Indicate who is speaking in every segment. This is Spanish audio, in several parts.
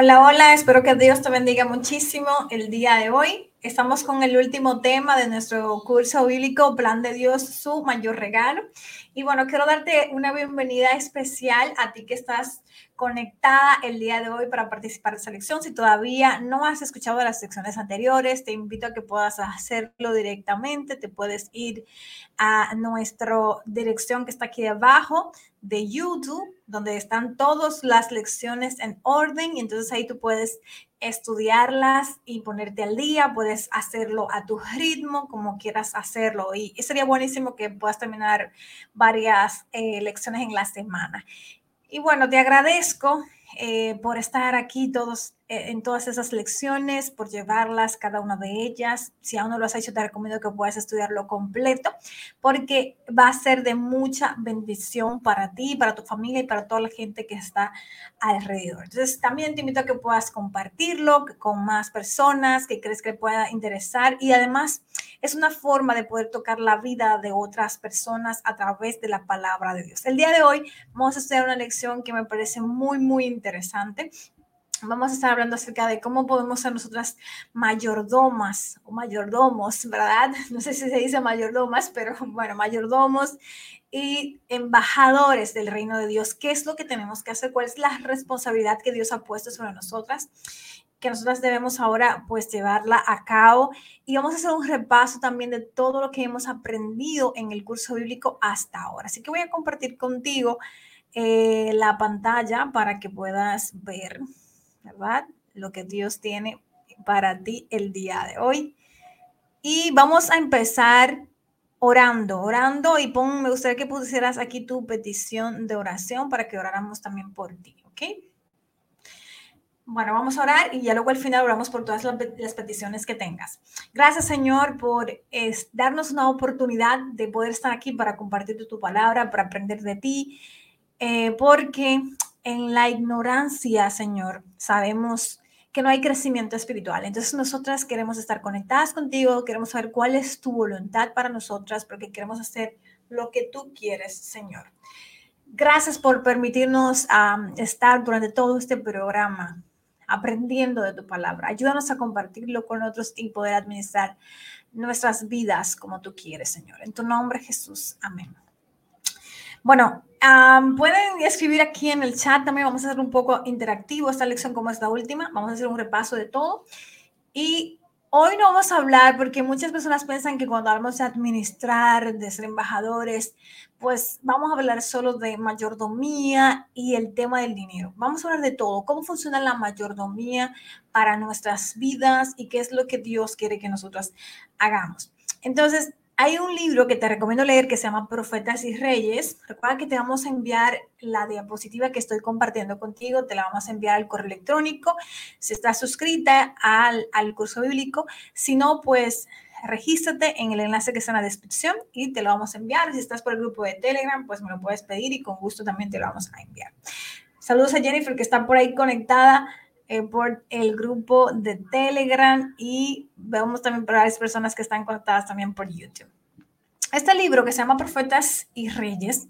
Speaker 1: Hola, hola, espero que Dios te bendiga muchísimo el día de hoy. Estamos con el último tema de nuestro curso bíblico, Plan de Dios, su mayor regalo. Y bueno, quiero darte una bienvenida especial a ti que estás conectada el día de hoy para participar de esa lección. Si todavía no has escuchado las secciones anteriores, te invito a que puedas hacerlo directamente. Te puedes ir a nuestra dirección que está aquí abajo de YouTube, donde están todas las lecciones en orden y entonces ahí tú puedes estudiarlas y ponerte al día, puedes hacerlo a tu ritmo, como quieras hacerlo. Y sería buenísimo que puedas terminar varias eh, lecciones en la semana. Y bueno, te agradezco eh, por estar aquí todos en todas esas lecciones, por llevarlas, cada una de ellas. Si aún no lo has hecho, te recomiendo que puedas estudiarlo completo, porque va a ser de mucha bendición para ti, para tu familia y para toda la gente que está alrededor. Entonces, también te invito a que puedas compartirlo con más personas que crees que pueda interesar y además es una forma de poder tocar la vida de otras personas a través de la palabra de Dios. El día de hoy vamos a estudiar una lección que me parece muy, muy interesante vamos a estar hablando acerca de cómo podemos ser nosotras mayordomas o mayordomos, ¿verdad? No sé si se dice mayordomas, pero bueno, mayordomos y embajadores del reino de Dios. ¿Qué es lo que tenemos que hacer? ¿Cuál es la responsabilidad que Dios ha puesto sobre nosotras? que nosotras debemos ahora pues llevarla a cabo y vamos a hacer un repaso también de todo lo que hemos aprendido en el curso bíblico hasta ahora. Así que voy a compartir contigo eh, la pantalla para que puedas ver Lo que Dios tiene para ti el día de hoy. Y vamos a empezar orando, orando y pon, me gustaría que pusieras aquí tu petición de oración para que oráramos también por ti, ¿ok? Bueno, vamos a orar y ya luego al final oramos por todas las peticiones que tengas. Gracias, Señor, por darnos una oportunidad de poder estar aquí para compartir tu palabra, para aprender de ti, eh, porque en la ignorancia, Señor, sabemos que no hay crecimiento espiritual. Entonces nosotras queremos estar conectadas contigo, queremos saber cuál es tu voluntad para nosotras, porque queremos hacer lo que tú quieres, Señor. Gracias por permitirnos estar durante todo este programa aprendiendo de tu palabra. Ayúdanos a compartirlo con otros y poder administrar nuestras vidas como tú quieres, Señor. En tu nombre, Jesús. Amén. Bueno, pueden escribir aquí en el chat también. Vamos a hacer un poco interactivo esta lección como esta última. Vamos a hacer un repaso de todo. Y hoy no vamos a hablar porque muchas personas piensan que cuando hablamos de administrar, de ser embajadores, pues vamos a hablar solo de mayordomía y el tema del dinero. Vamos a hablar de todo, cómo funciona la mayordomía para nuestras vidas y qué es lo que Dios quiere que nosotros hagamos. Entonces, hay un libro que te recomiendo leer que se llama Profetas y Reyes. Recuerda que te vamos a enviar la diapositiva que estoy compartiendo contigo, te la vamos a enviar al correo electrónico. Si estás suscrita al, al curso bíblico, si no, pues regístrate en el enlace que está en la descripción y te lo vamos a enviar. Si estás por el grupo de Telegram, pues me lo puedes pedir y con gusto también te lo vamos a enviar. Saludos a Jennifer que está por ahí conectada. Eh, por el grupo de Telegram y vemos también varias personas que están conectadas también por YouTube. Este libro que se llama Profetas y Reyes,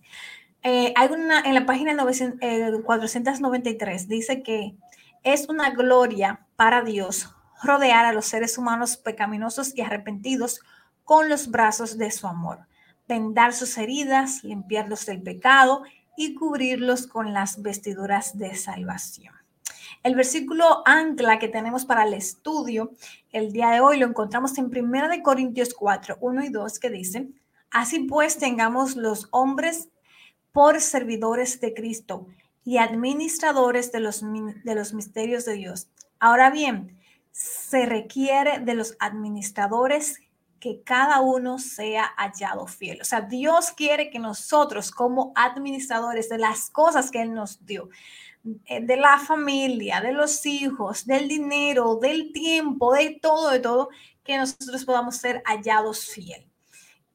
Speaker 1: eh, hay una, en la página 493 eh, dice que es una gloria para Dios rodear a los seres humanos pecaminosos y arrepentidos con los brazos de su amor, vendar sus heridas, limpiarlos del pecado y cubrirlos con las vestiduras de salvación. El versículo ancla que tenemos para el estudio el día de hoy lo encontramos en 1 de Corintios 4, 1 y 2 que dice, así pues tengamos los hombres por servidores de Cristo y administradores de los, de los misterios de Dios. Ahora bien, se requiere de los administradores que cada uno sea hallado fiel. O sea, Dios quiere que nosotros como administradores de las cosas que Él nos dio, de la familia, de los hijos, del dinero, del tiempo, de todo, de todo, que nosotros podamos ser hallados fiel.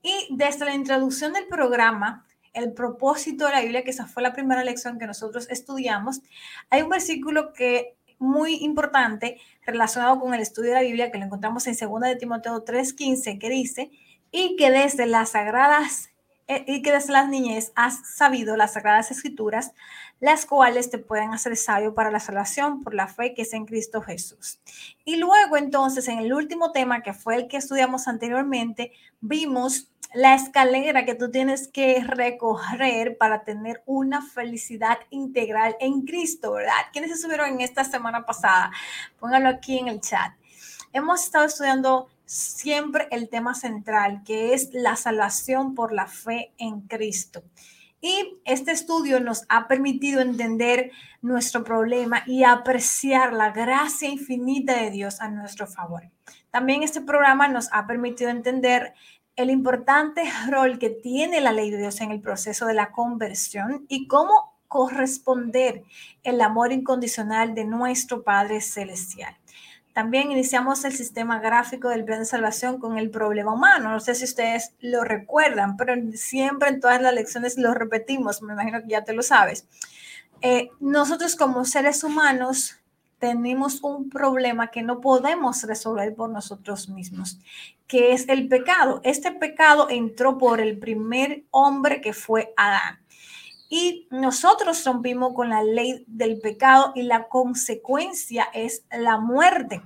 Speaker 1: Y desde la introducción del programa, el propósito de la Biblia, que esa fue la primera lección que nosotros estudiamos, hay un versículo que muy importante relacionado con el estudio de la Biblia que lo encontramos en 2 de Timoteo 3:15 que dice, y que desde las sagradas eh, y que desde las niñez has sabido las sagradas escrituras, las cuales te pueden hacer sabio para la salvación por la fe que es en Cristo Jesús. Y luego entonces en el último tema, que fue el que estudiamos anteriormente, vimos la escalera que tú tienes que recorrer para tener una felicidad integral en Cristo, ¿verdad? ¿Quiénes se subieron en esta semana pasada? Pónganlo aquí en el chat. Hemos estado estudiando siempre el tema central, que es la salvación por la fe en Cristo. Y este estudio nos ha permitido entender nuestro problema y apreciar la gracia infinita de Dios a nuestro favor. También este programa nos ha permitido entender el importante rol que tiene la ley de Dios en el proceso de la conversión y cómo corresponder el amor incondicional de nuestro Padre Celestial. También iniciamos el sistema gráfico del plan de salvación con el problema humano. No sé si ustedes lo recuerdan, pero siempre en todas las lecciones lo repetimos. Me imagino que ya te lo sabes. Eh, nosotros como seres humanos tenemos un problema que no podemos resolver por nosotros mismos, que es el pecado. Este pecado entró por el primer hombre que fue Adán. Y nosotros rompimos con la ley del pecado y la consecuencia es la muerte.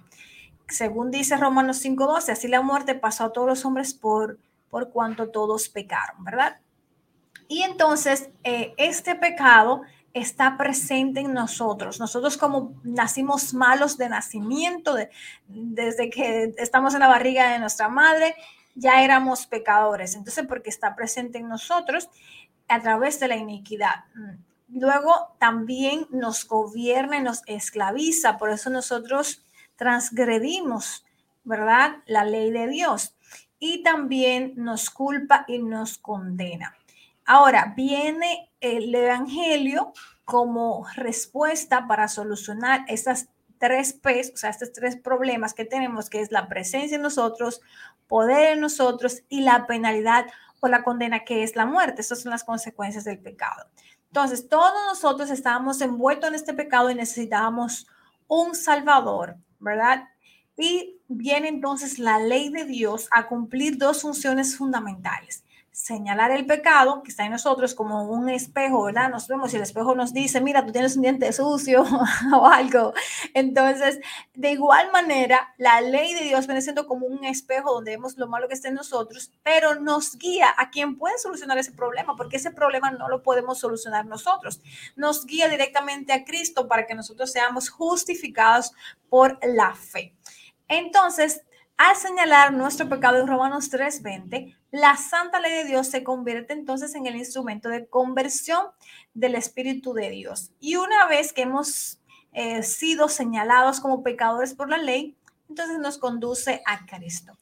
Speaker 1: Según dice Romanos 5:12, así la muerte pasó a todos los hombres por, por cuanto todos pecaron, ¿verdad? Y entonces eh, este pecado está presente en nosotros. Nosotros como nacimos malos de nacimiento, desde que estamos en la barriga de nuestra madre, ya éramos pecadores. Entonces, porque está presente en nosotros, a través de la iniquidad. Luego también nos gobierna y nos esclaviza, por eso nosotros transgredimos, ¿verdad? La ley de Dios. Y también nos culpa y nos condena. Ahora viene el Evangelio como respuesta para solucionar estas tres P's, o sea, estos tres problemas que tenemos, que es la presencia en nosotros, poder en nosotros y la penalidad o la condena que es la muerte. Estas son las consecuencias del pecado. Entonces, todos nosotros estábamos envueltos en este pecado y necesitábamos un salvador, ¿verdad? Y viene entonces la ley de Dios a cumplir dos funciones fundamentales señalar el pecado que está en nosotros como un espejo, ¿verdad? Nos vemos y el espejo nos dice, mira, tú tienes un diente sucio o algo. Entonces, de igual manera, la ley de Dios viene siendo como un espejo donde vemos lo malo que está en nosotros, pero nos guía a quien puede solucionar ese problema, porque ese problema no lo podemos solucionar nosotros. Nos guía directamente a Cristo para que nosotros seamos justificados por la fe. Entonces, al señalar nuestro pecado en Romanos 3:20, la santa ley de Dios se convierte entonces en el instrumento de conversión del Espíritu de Dios. Y una vez que hemos eh, sido señalados como pecadores por la ley, entonces nos conduce a Cristo.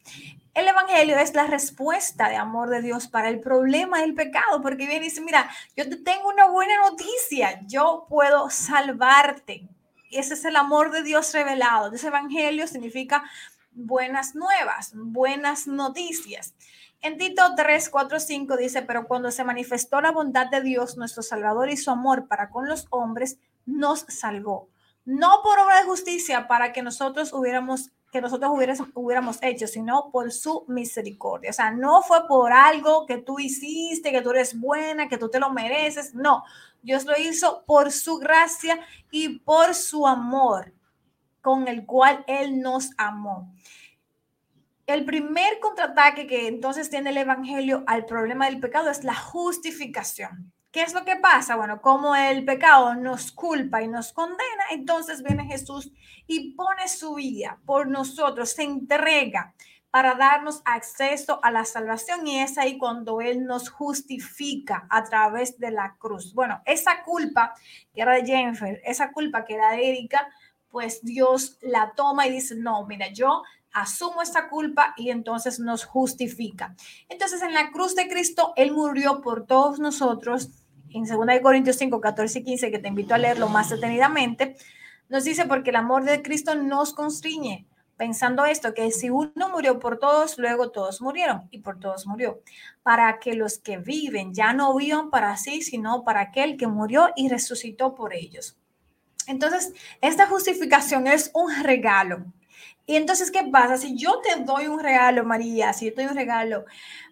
Speaker 1: El Evangelio es la respuesta de amor de Dios para el problema del pecado, porque viene y dice, mira, yo te tengo una buena noticia, yo puedo salvarte. Ese es el amor de Dios revelado. Ese Evangelio significa buenas nuevas, buenas noticias. En Tito 3, 4, 5 dice, pero cuando se manifestó la bondad de Dios, nuestro Salvador y su amor para con los hombres, nos salvó. No por obra de justicia para que nosotros hubiéramos que nosotros hubiéramos hecho, sino por su misericordia. O sea, no fue por algo que tú hiciste, que tú eres buena, que tú te lo mereces. No, Dios lo hizo por su gracia y por su amor con el cual Él nos amó. El primer contraataque que entonces tiene el Evangelio al problema del pecado es la justificación. ¿Qué es lo que pasa? Bueno, como el pecado nos culpa y nos condena, entonces viene Jesús y pone su vida por nosotros, se entrega para darnos acceso a la salvación y es ahí cuando Él nos justifica a través de la cruz. Bueno, esa culpa que era de Jennifer, esa culpa que era de Erika, pues Dios la toma y dice, no, mira, yo asumo esta culpa y entonces nos justifica. Entonces en la cruz de Cristo, Él murió por todos nosotros. En 2 Corintios 5, 14 y 15, que te invito a leerlo más detenidamente, nos dice, porque el amor de Cristo nos constriñe, pensando esto, que si uno murió por todos, luego todos murieron y por todos murió, para que los que viven ya no vivan para sí, sino para aquel que murió y resucitó por ellos. Entonces, esta justificación es un regalo. Y entonces, ¿qué pasa? Si yo te doy un regalo, María, si yo te doy un regalo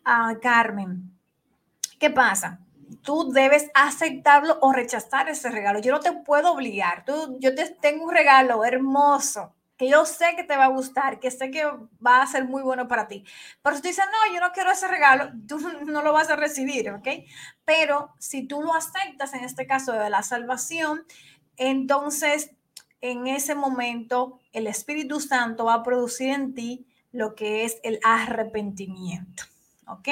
Speaker 1: a Carmen, ¿Qué pasa? Tú debes aceptarlo o rechazar ese regalo. Yo no te puedo obligar. Tú, yo te tengo un regalo hermoso que yo sé que te va a gustar, que sé que va a ser muy bueno para ti. Pero si tú dices, no, yo no quiero ese regalo, tú no lo vas a recibir, ¿ok? Pero si tú lo aceptas, en este caso de la salvación, entonces en ese momento el Espíritu Santo va a producir en ti lo que es el arrepentimiento, ¿ok?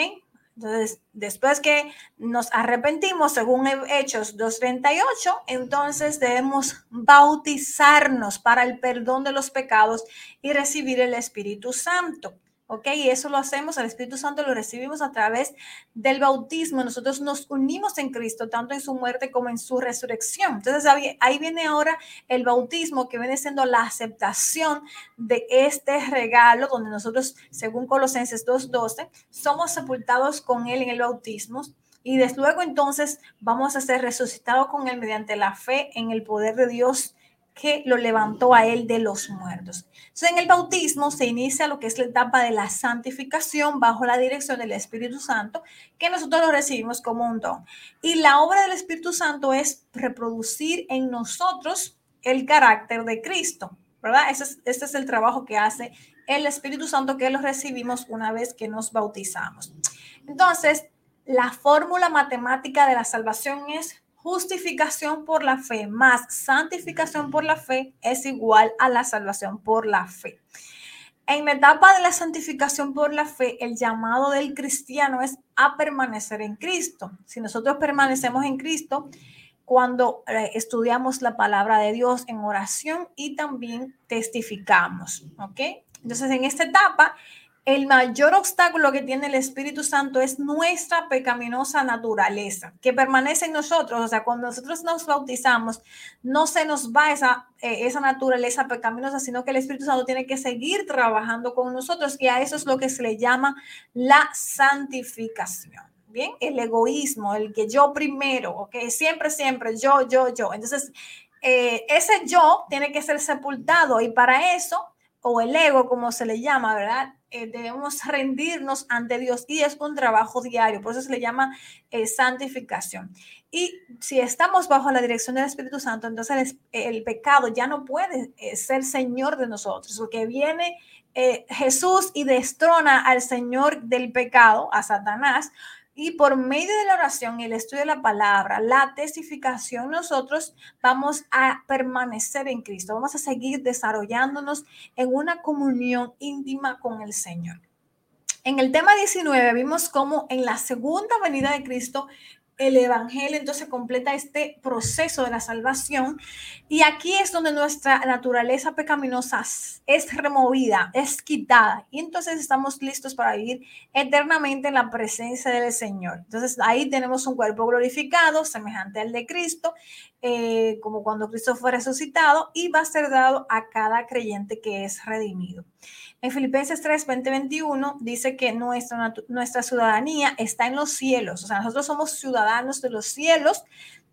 Speaker 1: Entonces, después que nos arrepentimos, según Hechos 2.38, entonces debemos bautizarnos para el perdón de los pecados y recibir el Espíritu Santo. ¿Ok? Y eso lo hacemos, el Espíritu Santo lo recibimos a través del bautismo. Nosotros nos unimos en Cristo, tanto en su muerte como en su resurrección. Entonces ahí viene ahora el bautismo, que viene siendo la aceptación de este regalo, donde nosotros, según Colosenses 2.12, somos sepultados con Él en el bautismo. Y desde luego entonces vamos a ser resucitados con Él mediante la fe en el poder de Dios que lo levantó a él de los muertos. Entonces, en el bautismo se inicia lo que es la etapa de la santificación bajo la dirección del Espíritu Santo, que nosotros lo recibimos como un don. Y la obra del Espíritu Santo es reproducir en nosotros el carácter de Cristo, ¿verdad? Ese es, este es el trabajo que hace el Espíritu Santo que lo recibimos una vez que nos bautizamos. Entonces, la fórmula matemática de la salvación es justificación por la fe más santificación por la fe es igual a la salvación por la fe. En la etapa de la santificación por la fe, el llamado del cristiano es a permanecer en Cristo. Si nosotros permanecemos en Cristo, cuando eh, estudiamos la palabra de Dios en oración y también testificamos, ¿ok? Entonces, en esta etapa, el mayor obstáculo que tiene el Espíritu Santo es nuestra pecaminosa naturaleza, que permanece en nosotros. O sea, cuando nosotros nos bautizamos, no se nos va esa, eh, esa naturaleza pecaminosa, sino que el Espíritu Santo tiene que seguir trabajando con nosotros y a eso es lo que se le llama la santificación. Bien, el egoísmo, el que yo primero, ok, siempre, siempre, yo, yo, yo. Entonces, eh, ese yo tiene que ser sepultado y para eso, o el ego, como se le llama, ¿verdad? Eh, debemos rendirnos ante Dios y es un trabajo diario, por eso se le llama eh, santificación. Y si estamos bajo la dirección del Espíritu Santo, entonces el, pecado ya no puede eh, ser Señor de nosotros, porque viene Jesús y destrona al Señor del pecado, a Satanás, y por medio de la oración y el estudio de la palabra, la testificación, nosotros vamos a permanecer en Cristo, vamos a seguir desarrollándonos en una comunión íntima con el Señor. En el tema 19 vimos cómo en la segunda venida de Cristo el Evangelio entonces completa este proceso de la salvación y aquí es donde nuestra naturaleza pecaminosa es removida, es quitada y entonces estamos listos para vivir eternamente en la presencia del Señor. Entonces ahí tenemos un cuerpo glorificado, semejante al de Cristo, eh, como cuando Cristo fue resucitado y va a ser dado a cada creyente que es redimido. En Filipenses 3, 20, 21 dice que nuestra, nuestra ciudadanía está en los cielos, o sea, nosotros somos ciudadanos de los cielos,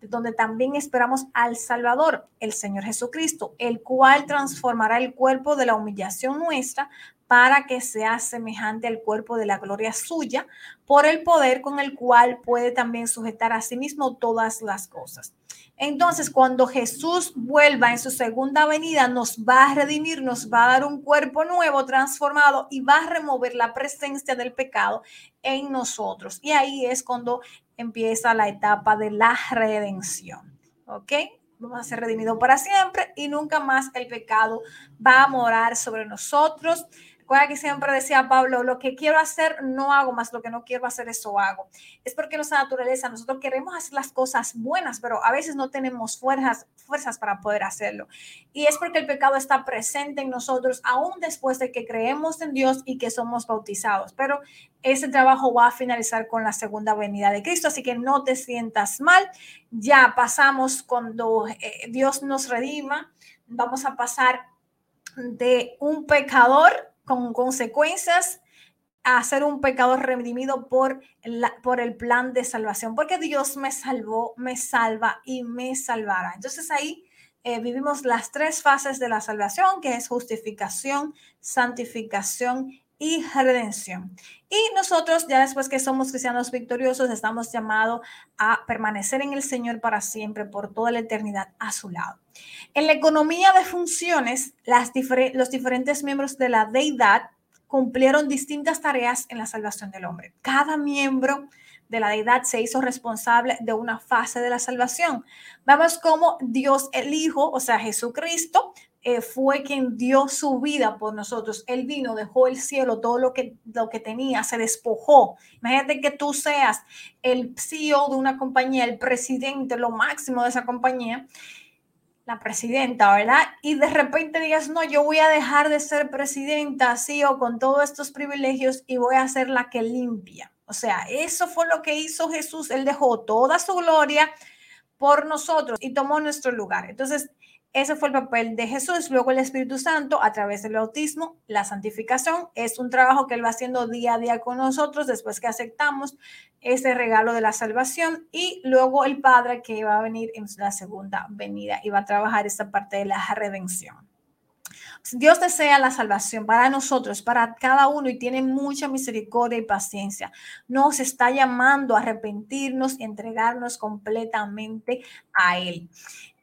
Speaker 1: donde también esperamos al Salvador, el Señor Jesucristo, el cual transformará el cuerpo de la humillación nuestra para que sea semejante al cuerpo de la gloria suya, por el poder con el cual puede también sujetar a sí mismo todas las cosas. Entonces, cuando Jesús vuelva en su segunda venida, nos va a redimir, nos va a dar un cuerpo nuevo, transformado y va a remover la presencia del pecado en nosotros. Y ahí es cuando empieza la etapa de la redención. ¿Ok? Vamos a ser redimidos para siempre y nunca más el pecado va a morar sobre nosotros. Recuerda que siempre decía Pablo, lo que quiero hacer no hago, más lo que no quiero hacer eso hago. Es porque nuestra naturaleza, nosotros queremos hacer las cosas buenas, pero a veces no tenemos fuerzas, fuerzas para poder hacerlo. Y es porque el pecado está presente en nosotros aún después de que creemos en Dios y que somos bautizados. Pero ese trabajo va a finalizar con la segunda venida de Cristo, así que no te sientas mal. Ya pasamos cuando eh, Dios nos redima, vamos a pasar de un pecador con consecuencias a un pecador redimido por, la, por el plan de salvación, porque Dios me salvó, me salva y me salvará. Entonces ahí eh, vivimos las tres fases de la salvación, que es justificación, santificación y redención. Y nosotros, ya después que somos cristianos victoriosos, estamos llamados a permanecer en el Señor para siempre, por toda la eternidad a su lado. En la economía de funciones, los diferentes miembros de la deidad cumplieron distintas tareas en la salvación del hombre. Cada miembro de la deidad se hizo responsable de una fase de la salvación. Vemos cómo Dios el Hijo, o sea, Jesucristo, eh, fue quien dio su vida por nosotros. Él vino, dejó el cielo, todo lo que, lo que tenía, se despojó. Imagínate que tú seas el CEO de una compañía, el presidente, lo máximo de esa compañía, la presidenta, ¿verdad? Y de repente digas, no, yo voy a dejar de ser presidenta, CEO, con todos estos privilegios y voy a ser la que limpia. O sea, eso fue lo que hizo Jesús. Él dejó toda su gloria por nosotros y tomó nuestro lugar. Entonces, ese fue el papel de Jesús. Luego el Espíritu Santo, a través del bautismo, la santificación, es un trabajo que Él va haciendo día a día con nosotros después que aceptamos ese regalo de la salvación. Y luego el Padre que va a venir en la segunda venida y va a trabajar esta parte de la redención. Dios desea la salvación para nosotros, para cada uno, y tiene mucha misericordia y paciencia. Nos está llamando a arrepentirnos y entregarnos completamente a Él.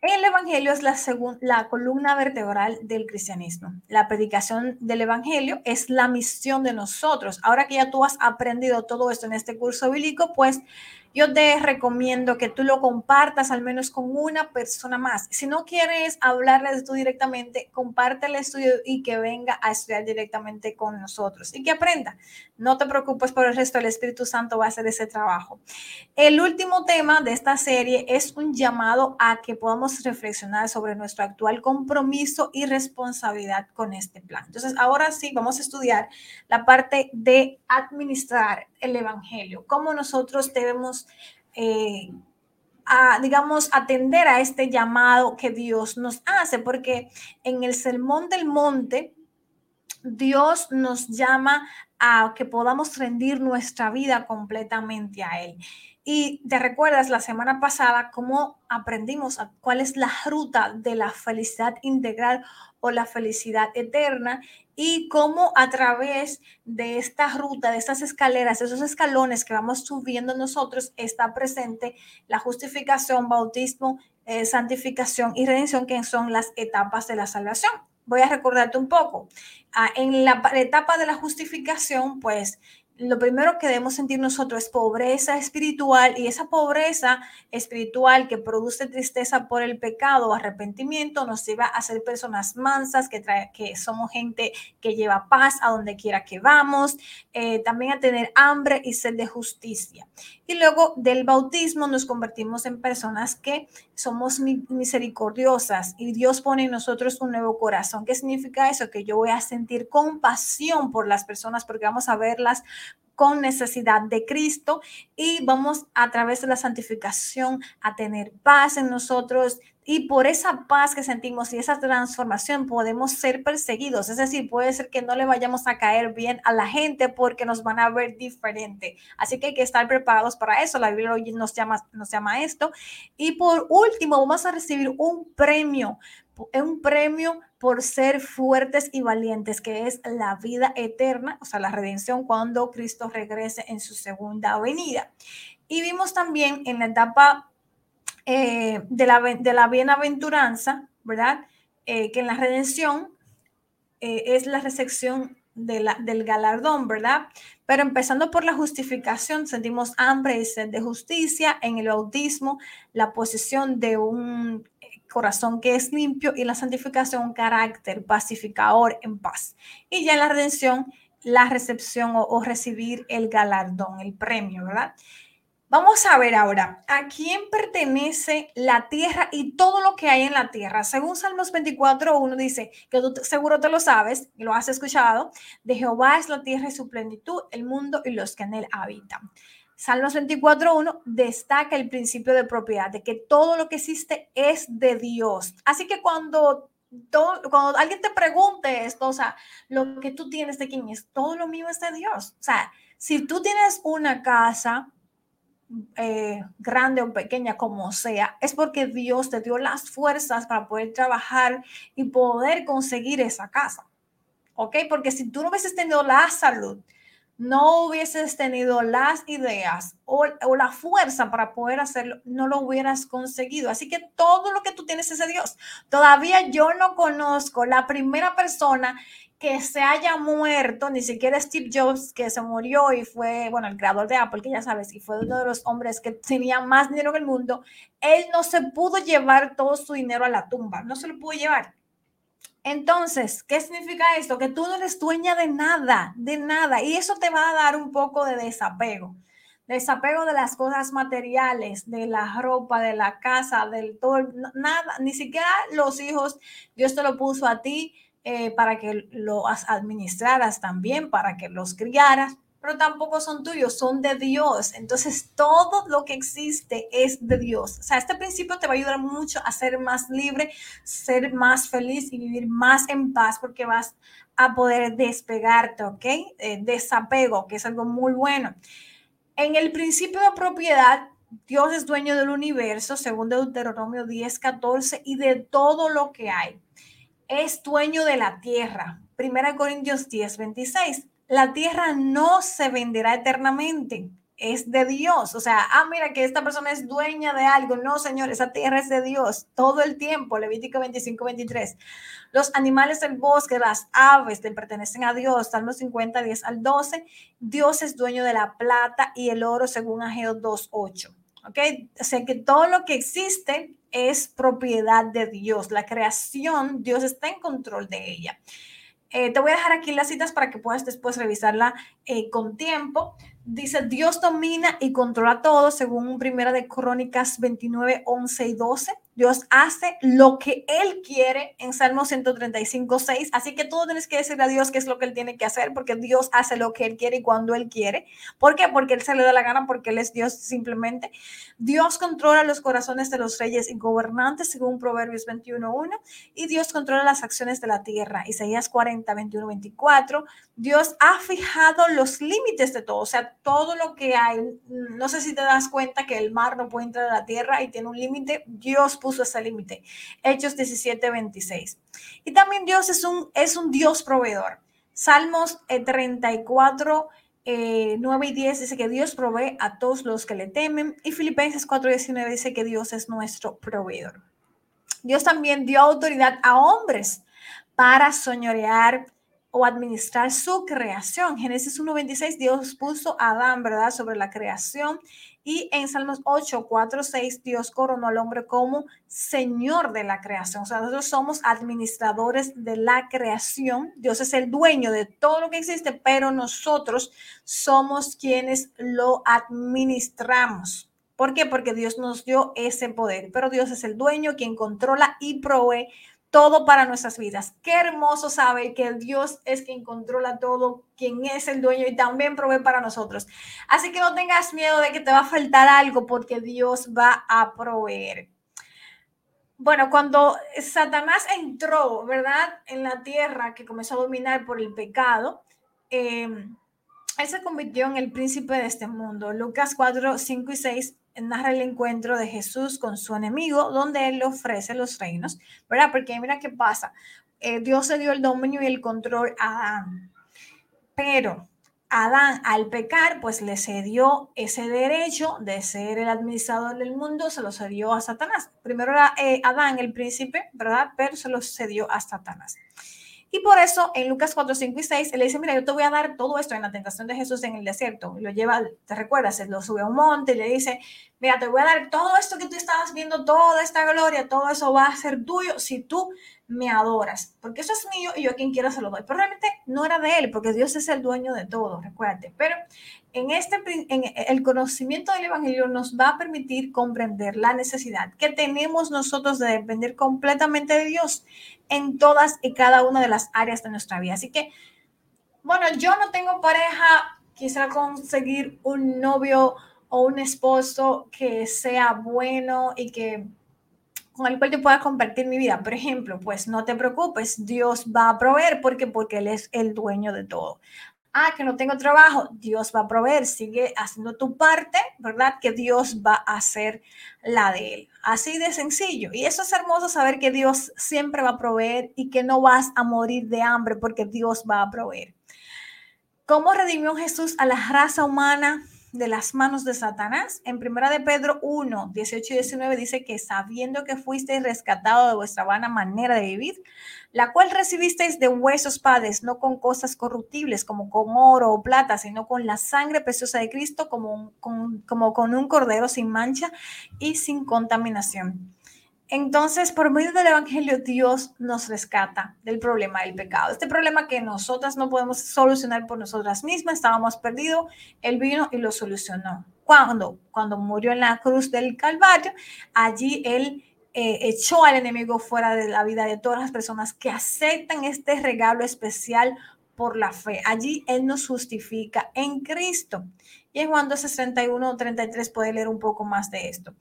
Speaker 1: El Evangelio es la, la columna vertebral del cristianismo. La predicación del Evangelio es la misión de nosotros. Ahora que ya tú has aprendido todo esto en este curso bíblico, pues yo te recomiendo que tú lo compartas al menos con una persona más. Si no quieres hablarles tú directamente, comparte el estudio y que venga a estudiar directamente con nosotros y que aprenda. No te preocupes por el resto, el Espíritu Santo va a hacer ese trabajo. El último tema de esta serie es un llamado a que podamos reflexionar sobre nuestro actual compromiso y responsabilidad con este plan. Entonces, ahora sí, vamos a estudiar la parte de administrar el Evangelio, cómo nosotros debemos, eh, digamos, atender a este llamado que Dios nos hace, porque en el Sermón del Monte, Dios nos llama a que podamos rendir nuestra vida completamente a Él. Y te recuerdas la semana pasada cómo aprendimos cuál es la ruta de la felicidad integral o la felicidad eterna y cómo a través de esta ruta, de estas escaleras, esos escalones que vamos subiendo nosotros, está presente la justificación, bautismo, eh, santificación y redención, que son las etapas de la salvación. Voy a recordarte un poco. Ah, en la etapa de la justificación, pues lo primero que debemos sentir nosotros es pobreza espiritual y esa pobreza espiritual que produce tristeza por el pecado, arrepentimiento, nos lleva a ser personas mansas, que, trae, que somos gente que lleva paz a donde quiera que vamos, eh, también a tener hambre y sed de justicia. Y luego del bautismo nos convertimos en personas que somos misericordiosas y Dios pone en nosotros un nuevo corazón. ¿Qué significa eso? Que yo voy a sentir compasión por las personas porque vamos a verlas con necesidad de Cristo y vamos a través de la santificación a tener paz en nosotros y por esa paz que sentimos y esa transformación podemos ser perseguidos. Es decir, puede ser que no le vayamos a caer bien a la gente porque nos van a ver diferente. Así que hay que estar preparados para eso. La Biblia hoy nos llama, nos llama esto. Y por último, vamos a recibir un premio, un premio por ser fuertes y valientes, que es la vida eterna, o sea, la redención cuando Cristo regrese en su segunda venida. Y vimos también en la etapa eh, de, la, de la bienaventuranza, ¿verdad? Eh, que en la redención eh, es la recepción de la, del galardón, ¿verdad? Pero empezando por la justificación, sentimos hambre y sed de justicia, en el bautismo, la posesión de un corazón que es limpio y la santificación un carácter pacificador en paz. Y ya en la redención, la recepción o, recibir el galardón, el premio, ¿verdad? Vamos a ver ahora, ¿a quién pertenece la tierra y todo lo que hay en la tierra? Según Salmos 24.1 dice, que tú seguro te lo sabes lo has escuchado, de Jehová es la tierra y su plenitud, el mundo y los que en él habitan. Salmos 24.1 destaca el principio de propiedad, de que todo lo que existe es de Dios. Así que cuando, cuando alguien te pregunte esto, o sea, lo que tú tienes de quién es, todo lo mío es de Dios. O sea, si tú tienes una casa, eh, grande o pequeña como sea, es porque Dios te dio las fuerzas para poder trabajar y poder conseguir esa casa. ¿ok? Porque si tú no hubieses tenido la salud, no hubieses tenido las ideas o, la fuerza para poder hacerlo, no lo hubieras conseguido. Así que todo lo que tú tienes es de Dios. Todavía yo no conozco la primera persona que se haya muerto, ni siquiera Steve Jobs, que se murió y fue, bueno, el creador de Apple, que ya sabes, y fue uno de los hombres que tenía más dinero en el mundo, él no se pudo llevar todo su dinero a la tumba, no se lo pudo llevar. Entonces, ¿qué significa esto? Que tú no eres dueña de nada, de nada, y eso te va a dar un poco de desapego. Desapego de las cosas materiales, de la ropa, de la casa, del todo, nada, ni siquiera los hijos, Dios te lo puso a ti, eh, para que los administraras también, para que los criaras, pero tampoco son tuyos, son de Dios. Entonces, todo lo que existe es de Dios. O sea, este principio te va a ayudar mucho a ser más libre, ser más feliz y vivir más en paz porque vas a poder despegarte, ¿ok? Eh, desapego, que es algo muy bueno. En el principio de propiedad, Dios es dueño del universo, según Deuteronomio 10, 14, y de todo lo que hay es dueño de la tierra. Primera Corintios 10, 26. La tierra no se venderá eternamente, es de Dios. O sea, ah, mira que esta persona es dueña de algo. No, señor, esa tierra es de Dios todo el tiempo. Levítico 25, 23. Los animales del bosque, las aves, le pertenecen a Dios. Salmo 50, 10 al 12. Dios es dueño de la plata y el oro, según Ageo 2, 8. ¿Ok? O sea que todo lo que existe es propiedad de Dios. La creación, Dios está en control de ella. Eh, te voy a dejar aquí las citas para que puedas después revisarla eh, con tiempo. Dice, Dios domina y controla todo, según Primera de Crónicas 29, 11 y 12. Dios hace lo que Él quiere en Salmo 135, 6. Así que tú tienes que decirle a Dios qué es lo que Él tiene que hacer, porque Dios hace lo que Él quiere y cuando Él quiere. ¿Por qué? Porque Él se le da la gana, porque Él es Dios simplemente. Dios controla los corazones de los reyes y gobernantes, según Proverbios 21, 1. Y Dios controla las acciones de la tierra. Isaías 40, 21, 24. Dios ha fijado los límites de todo, o sea, todo lo que hay. No sé si te das cuenta que el mar no puede entrar a la tierra y tiene un límite. Dios puso ese límite. Hechos 17, 26. Y también Dios es un, es un Dios proveedor. Salmos 34, eh, 9 eh, y 10 dice que Dios provee a todos los que le temen. Y Filipenses 4, 19 dice que Dios es nuestro proveedor. Dios también dio autoridad a hombres para soñorear o administrar su creación. Génesis 1.26, Dios puso a Adán, ¿verdad?, sobre la creación y en Salmos 8, 4, 6, Dios coronó al hombre como Señor de la creación. O sea, nosotros somos administradores de la creación. Dios es el dueño de todo lo que existe, pero nosotros somos quienes lo administramos. ¿Por qué? Porque Dios nos dio ese poder, pero Dios es el dueño, quien controla y provee todo para nuestras vidas. Qué hermoso saber que Dios es quien controla todo, quien es el dueño y también provee para nosotros. Así que no tengas miedo de que te va a faltar algo porque Dios va a proveer. Bueno, cuando Satanás entró, ¿verdad? En la tierra que comenzó a dominar por el pecado, em, él se convirtió en el príncipe de este mundo. Lucas 4, 5 y 6 narra el encuentro de Jesús con su enemigo, donde él le ofrece los reinos, ¿verdad? Porque mira qué pasa. Eh, Dios se dio el dominio y el control a Adán, pero Adán al pecar, pues le cedió ese derecho de ser el administrador del mundo, se lo cedió a Satanás. Primero era eh, Adán el príncipe, ¿verdad? Pero se lo cedió a Satanás. Y por eso en Lucas 4, 5 y 6, él le dice, mira, yo te voy a dar todo esto en la tentación de Jesús en el desierto. Lo lleva, te recuerdas, lo sube a un monte y le dice, mira, te voy a dar todo esto que tú estabas viendo, toda esta gloria, todo eso va a ser tuyo si tú me adoras, porque eso es mío y yo a quien quiera se lo doy. Pero realmente no era de él, porque Dios es el dueño de todo, recuérdate. Pero en este el conocimiento del evangelio nos va a permitir comprender la necesidad que tenemos nosotros de depender completamente de Dios en todas y cada una de las áreas de nuestra vida. Así que bueno, yo no tengo pareja, quisiera conseguir un novio o un esposo que sea bueno y que con el cual yo pueda compartir mi vida. Por ejemplo, pues no te preocupes, Dios va a proveer porque porque él es el dueño de todo. Ah, que no tengo trabajo, Dios va a proveer, sigue haciendo tu parte, ¿verdad? Que Dios va a hacer la de él. Así de sencillo. Y eso es hermoso saber que Dios siempre va a proveer y que no vas a morir de hambre porque Dios va a proveer. ¿Cómo redimió Jesús a la raza humana? De las manos de Satanás. En primera de Pedro 1, 18 y 19 dice que sabiendo que fuisteis rescatado de vuestra vana manera de vivir, la cual recibisteis de huesos padres, no con cosas corruptibles como con oro o plata, sino con la sangre preciosa de Cristo, como, como con un cordero sin mancha y sin contaminación. Entonces, por medio del Evangelio, Dios nos rescata del problema del pecado. Este problema que nosotras no podemos solucionar por nosotras mismas, estábamos perdidos, Él vino y lo solucionó. Cuando, cuando murió en la cruz del Calvario, allí Él eh, echó al enemigo fuera de la vida de todas las personas que aceptan este regalo especial por la fe. Allí Él nos justifica en Cristo. Y en Juan 12, 31 o 33 puede leer un poco más de esto.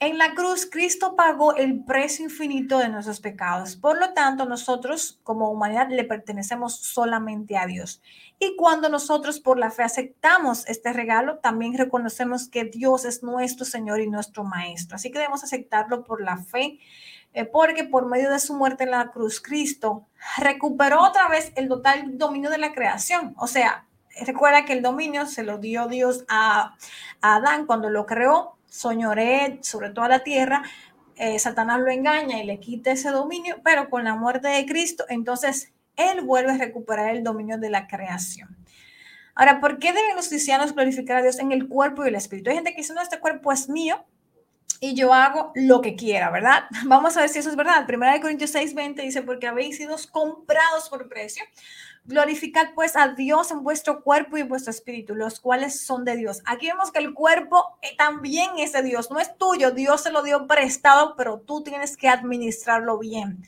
Speaker 1: En la cruz, Cristo pagó el precio infinito de nuestros pecados. Por lo tanto, nosotros como humanidad le pertenecemos solamente a Dios. Y cuando nosotros por la fe aceptamos este regalo, también reconocemos que Dios es nuestro Señor y nuestro Maestro. Así que debemos aceptarlo por la fe, eh, porque por medio de su muerte en la cruz, Cristo recuperó otra vez el total dominio de la creación. O sea, recuerda que el dominio se lo dio Dios a, a Adán cuando lo creó soñoré sobre toda la tierra, eh, Satanás lo engaña y le quita ese dominio, pero con la muerte de Cristo, entonces Él vuelve a recuperar el dominio de la creación. Ahora, ¿por qué deben los cristianos glorificar a Dios en el cuerpo y el espíritu? Hay gente que dice, no, este cuerpo es mío y yo hago lo que quiera, ¿verdad? Vamos a ver si eso es verdad. Primera de Corintios 6, 20 dice, porque habéis sido comprados por precio. Glorificad pues a Dios en vuestro cuerpo y vuestro espíritu, los cuales son de Dios. Aquí vemos que el cuerpo eh, también es de Dios, no es tuyo, Dios se lo dio prestado, pero tú tienes que administrarlo bien.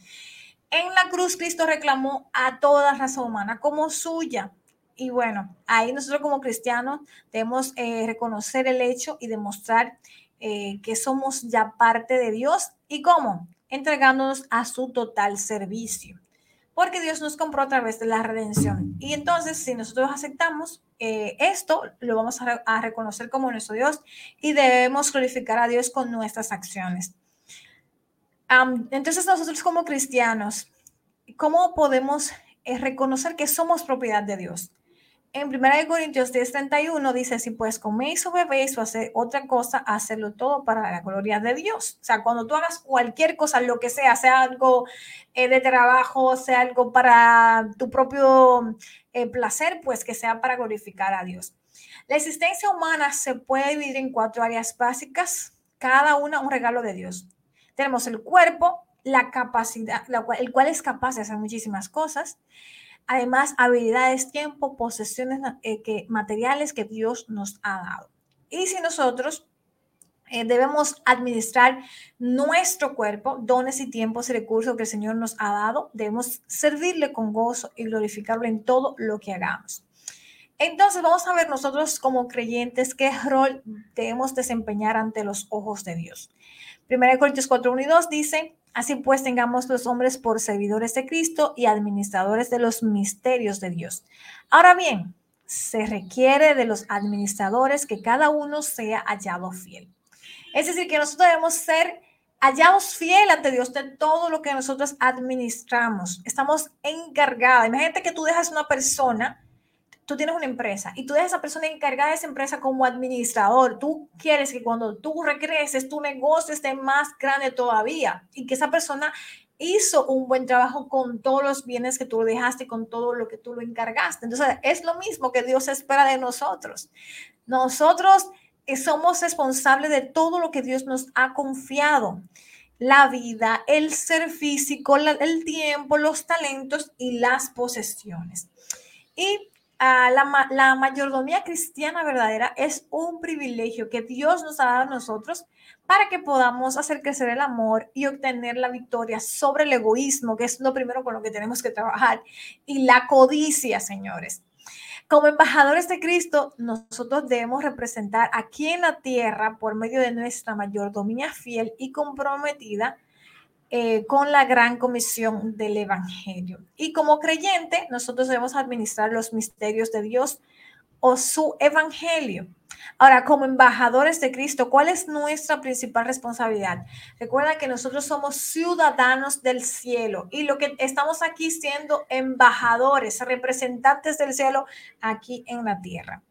Speaker 1: En la cruz Cristo reclamó a toda raza humana como suya. Y bueno, ahí nosotros como cristianos debemos eh, reconocer el hecho y demostrar eh, que somos ya parte de Dios. ¿Y cómo? Entregándonos a su total servicio porque Dios nos compró a través de la redención. Y entonces, si nosotros aceptamos eh, esto, lo vamos a, reconocer como nuestro Dios y debemos glorificar a Dios con nuestras acciones. entonces, nosotros como cristianos, ¿cómo podemos eh, reconocer que somos propiedad de Dios? En 1 Corintios 10:31 dice, si pues coméis o bebéis o hacer otra cosa, hacerlo todo para la gloria de Dios. O sea, cuando tú hagas cualquier cosa, lo que sea, sea algo eh, de trabajo, sea algo para tu propio eh, placer, pues que sea para glorificar a Dios. La existencia humana se puede dividir en cuatro áreas básicas, cada una un regalo de Dios. Tenemos el cuerpo, la capacidad, el cual es capaz de hacer muchísimas cosas además habilidades, tiempo, posesiones eh, materiales que Dios nos ha dado. Y si nosotros eh, debemos administrar nuestro cuerpo, dones y tiempos y recursos que el Señor nos ha dado, debemos servirle con gozo y glorificarlo en todo lo que hagamos. Entonces vamos a ver nosotros como creyentes qué rol debemos desempeñar ante los ojos de Dios. 1 Corintios 4, 1 y 2 dice, Así pues, tengamos los hombres por servidores de Cristo y administradores de los misterios de Dios. Ahora bien, se requiere de los administradores que cada uno sea hallado fiel. Es decir, que nosotros debemos ser hallados fiel ante Dios de todo lo que nosotros administramos. Estamos encargados. Imagínate que tú dejas una persona tú tienes una empresa y tú a esa persona encargada de esa empresa como administrador, tú quieres que cuando tú regreses tu negocio esté más grande todavía y que esa persona hizo un buen trabajo con todos los bienes que tú dejaste, con todo lo que tú lo encargaste. Entonces, es lo mismo que Dios espera de nosotros. Nosotros eh, somos responsables de todo lo que Dios nos ha confiado. La vida, el ser físico, el tiempo, los talentos y las posesiones. Y la, mayordomía cristiana verdadera es un privilegio que Dios nos ha dado a nosotros para que podamos hacer crecer el amor y obtener la victoria sobre el egoísmo, que es lo primero con lo que tenemos que trabajar, y la codicia, señores. Como embajadores de Cristo, nosotros debemos representar aquí en la tierra, por medio de nuestra mayordomía fiel y comprometida, eh, con la gran comisión del Evangelio. Y como creyente, nosotros debemos administrar los misterios de Dios o su Evangelio. Ahora, como embajadores de Cristo, ¿cuál es nuestra principal responsabilidad? Recuerda que nosotros somos ciudadanos del cielo y lo que estamos aquí siendo embajadores, representantes del cielo aquí en la tierra.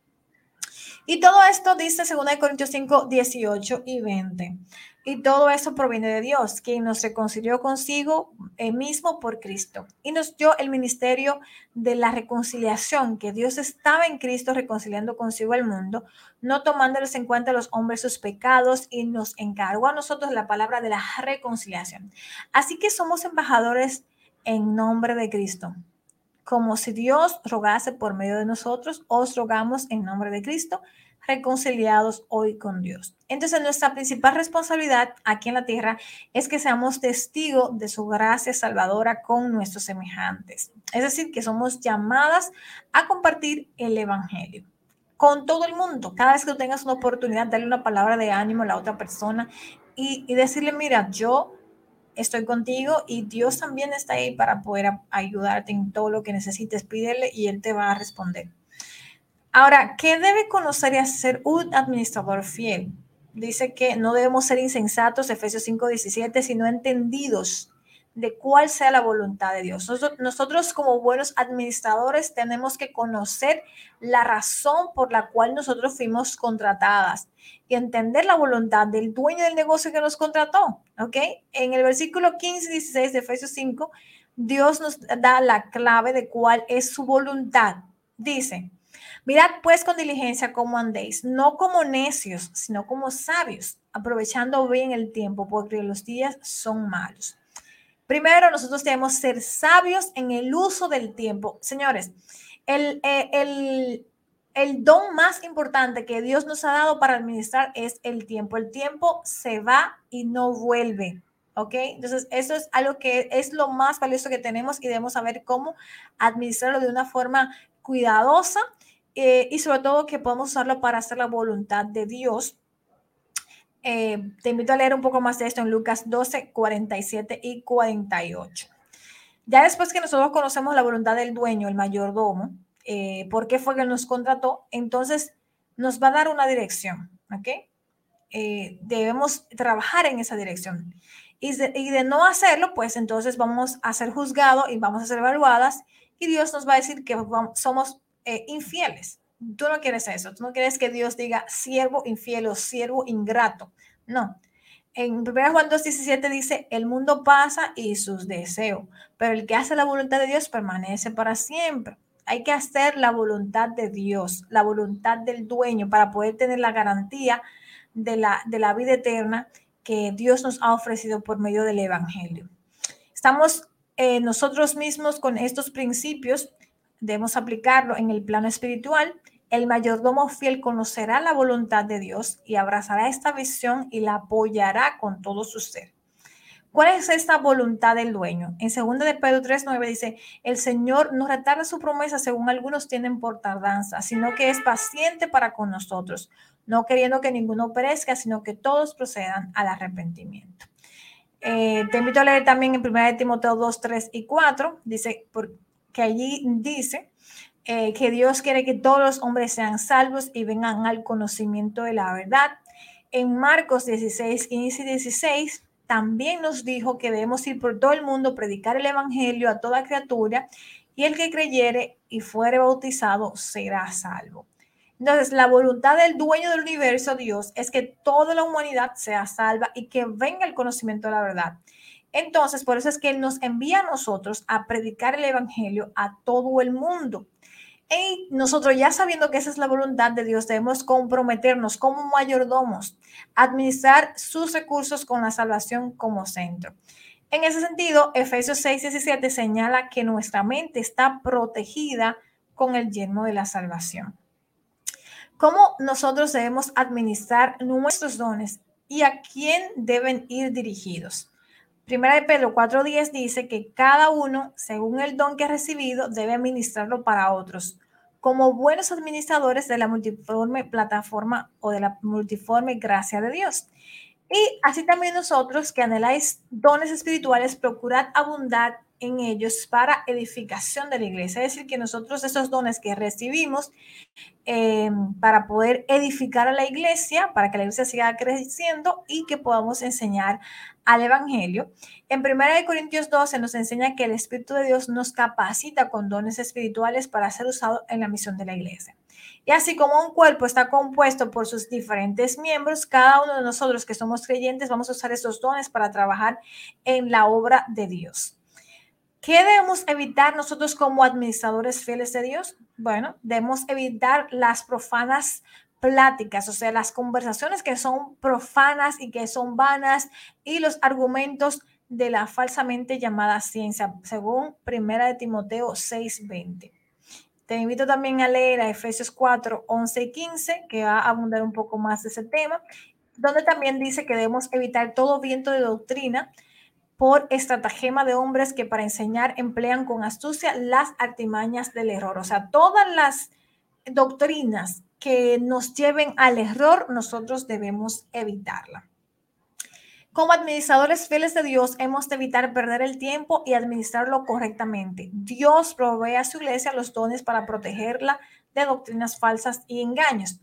Speaker 1: Y todo esto dice 2 Corintios 5, 18 y 20. Y todo eso proviene de Dios, quien nos reconcilió consigo mismo por Cristo y nos dio el ministerio de la reconciliación, que Dios estaba en Cristo reconciliando consigo el mundo, no tomándoles en cuenta los hombres sus pecados y nos encargó a nosotros la palabra de la reconciliación. Así que somos embajadores en nombre de Cristo. Como si Dios rogase por medio de nosotros, os rogamos en nombre de Cristo reconciliados hoy con Dios. Entonces, nuestra principal responsabilidad aquí en la tierra es que seamos testigos de su gracia salvadora con nuestros semejantes. Es decir, que somos llamadas a compartir el Evangelio con todo el mundo. Cada vez que tú tengas una oportunidad, darle una palabra de ánimo a la otra persona y, y decirle, mira, yo estoy contigo y Dios también está ahí para poder ayudarte en todo lo que necesites. Pídele y Él te va a responder. Ahora, ¿qué debe conocer y hacer un administrador fiel? Dice que no debemos ser insensatos, Efesios 5:17, sino entendidos de cuál sea la voluntad de Dios. Nosotros, como buenos administradores tenemos que conocer la razón por la cual nosotros fuimos contratadas y entender la voluntad del dueño del negocio que nos contrató, ¿ok? En el versículo 15 y 16 de Efesios 5, Dios nos da la clave de cuál es su voluntad. Dice, Mirad pues con diligencia cómo andéis, no como necios, sino como sabios, aprovechando bien el tiempo, porque los días son malos. Primero, nosotros debemos ser sabios en el uso del tiempo. Señores, el, eh, el, el don más importante que Dios nos ha dado para administrar es el tiempo. El tiempo se va y no vuelve. ¿Ok? Entonces, eso es algo que es lo más valioso que tenemos y debemos saber cómo administrarlo de una forma cuidadosa eh, y sobre todo que podemos usarlo para hacer la voluntad de Dios. Eh, te invito a leer un poco más de esto en Lucas 12, 47 y 48. Ya después que nosotros conocemos la voluntad del dueño, el mayordomo, eh, por qué fue que nos contrató, entonces nos va a dar una dirección, ¿ok? debemos trabajar en esa dirección. Y de, y de, no hacerlo, pues entonces vamos a ser juzgados y vamos a ser evaluadas y Dios nos va a decir que somos eh, infieles. Tú no quieres eso, tú no quieres que Dios diga siervo infiel o siervo ingrato. No. En 1 Juan 2.17 dice, el mundo pasa y sus deseos, pero el que hace la voluntad de Dios permanece para siempre. Hay que hacer la voluntad de Dios, la voluntad del dueño para poder tener la garantía de la, de la vida eterna que Dios nos ha ofrecido por medio del Evangelio. Estamos eh, nosotros mismos con estos principios debemos aplicarlo en el plano espiritual. El mayordomo fiel conocerá la voluntad de Dios y abrazará esta visión y la apoyará con todo su ser. ¿Cuál es esta voluntad del dueño? En 2 de Pedro 3:9 dice, "El Señor no retarda su promesa según algunos tienen por tardanza, sino que es paciente para con nosotros, no queriendo que ninguno perezca, sino que todos procedan al arrepentimiento." Eh, te invito a leer también en 1 de Timoteo 2, 3 y 4, dice, que allí dice eh, que Dios quiere que todos los hombres sean salvos y vengan al conocimiento de la verdad. En Marcos 16, 15 y 16 también nos dijo que debemos ir por todo el mundo, predicar el Evangelio a toda criatura y el que creyere y fuere bautizado será salvo. Entonces, la voluntad del dueño del universo, Dios, es que toda la humanidad sea salva y que venga el conocimiento de la verdad. Entonces, por eso es que Él nos envía a nosotros a predicar el Evangelio a todo el mundo. Y nosotros ya sabiendo que esa es la voluntad de Dios, debemos comprometernos como mayordomos, administrar sus recursos con la salvación como centro. En ese sentido, Efesios 6, 17 señala que nuestra mente está protegida con el yermo de la salvación. ¿Cómo nosotros debemos administrar nuestros dones y a quién deben ir dirigidos? Primera de Pedro 4.10 dice que cada uno, según el don que ha recibido, debe administrarlo para otros, como buenos administradores de la multiforme plataforma o de la multiforme gracia de Dios. Y así también nosotros que anheláis dones espirituales, procurad abundar en ellos para edificación de la iglesia. Es decir, que nosotros esos dones que recibimos eh, para poder edificar a la iglesia, para que la iglesia siga creciendo y que podamos enseñar al Evangelio. En 1 Corintios 12 nos enseña que el Espíritu de Dios nos capacita con dones espirituales para ser usado en la misión de la iglesia. Y así como un cuerpo está compuesto por sus diferentes miembros, cada uno de nosotros que somos creyentes vamos a usar esos dones para trabajar en la obra de Dios. ¿Qué debemos evitar nosotros como administradores fieles de Dios? Bueno, debemos evitar las profanas pláticas, o sea, las conversaciones que son profanas y que son vanas y los argumentos de la falsamente llamada ciencia, según Primera de Timoteo 6:20. Te invito también a leer a Efesios 4, 11 y 15, que va a abundar un poco más de ese tema, donde también dice que debemos evitar todo viento de doctrina por estratagema de hombres que para enseñar emplean con astucia las artimañas del error. O sea, todas las doctrinas que nos lleven al error, nosotros debemos evitarla. Como administradores fieles de Dios, hemos de evitar perder el tiempo y administrarlo correctamente. Dios provee a su iglesia los dones para protegerla de doctrinas falsas y engaños.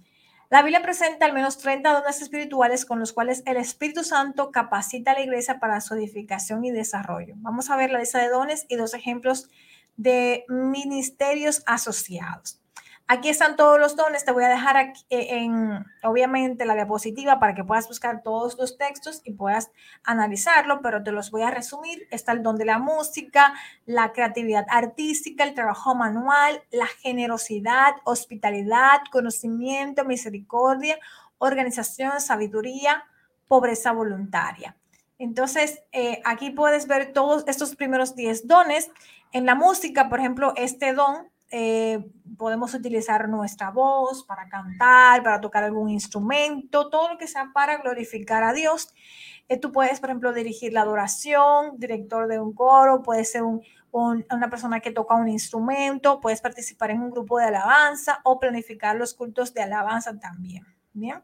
Speaker 1: La Biblia presenta al menos 30 dones espirituales con los cuales el Espíritu Santo capacita a la iglesia para su edificación y desarrollo. Vamos a ver la lista de dones y dos ejemplos de ministerios asociados. Aquí están todos los dones. Te voy a dejar aquí eh, en, obviamente, la diapositiva para que puedas buscar todos los textos y puedas analizarlo, pero te los voy a resumir. Está el don de la música, la creatividad artística, el trabajo manual, la generosidad, hospitalidad, conocimiento, misericordia, organización, sabiduría, pobreza voluntaria. Entonces, eh, aquí puedes ver todos estos primeros 10 dones. En la música, por ejemplo, este don eh, podemos utilizar nuestra voz para cantar, para tocar algún instrumento, todo lo que sea para glorificar a Dios. Eh, tú puedes, por ejemplo, dirigir la adoración, director de un coro, puedes ser una persona que toca un instrumento, puedes participar en un grupo de alabanza o planificar los cultos de alabanza también. Bien.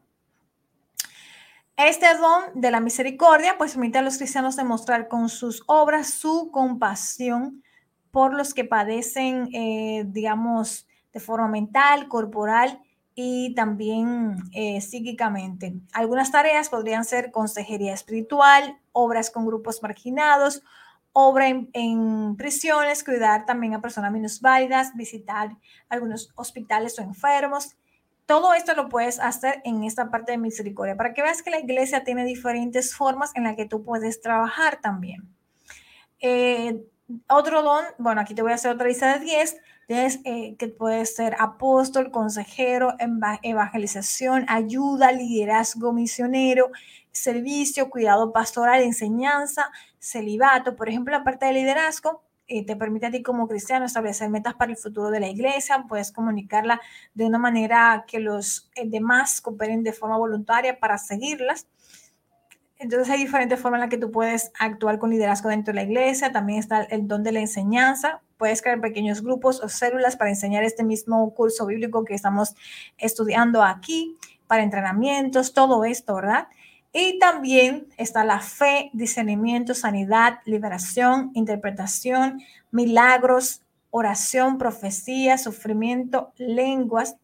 Speaker 1: Este don de la misericordia, pues permite a los cristianos demostrar con sus obras su compasión por los que padecen, eh, digamos, de forma mental, corporal y también eh, psíquicamente. Algunas tareas podrían ser consejería espiritual, obras con grupos marginados, obra en, prisiones, cuidar también a personas minusválidas, visitar algunos hospitales o enfermos. Todo esto lo puedes hacer en esta parte de misericordia para que veas que la iglesia tiene diferentes formas en las que tú puedes trabajar también. Eh, otro don, bueno, aquí te voy a hacer otra lista de 10, es, eh, que puede ser apóstol, consejero, evangelización, ayuda, liderazgo misionero, servicio, cuidado pastoral, enseñanza, celibato. Por ejemplo, la parte de liderazgo eh, te permite a ti como cristiano establecer metas para el futuro de la iglesia, puedes comunicarla de una manera que los eh, demás cooperen de forma voluntaria para seguirlas. Entonces hay diferentes formas en las que tú puedes actuar con liderazgo dentro de la iglesia. También está el don de la enseñanza. Puedes crear pequeños grupos o células para enseñar este mismo curso bíblico que estamos estudiando aquí, para entrenamientos, todo esto, ¿verdad? Y también está la fe, discernimiento, sanidad, liberación, interpretación, milagros, oración, profecía, sufrimiento, lenguas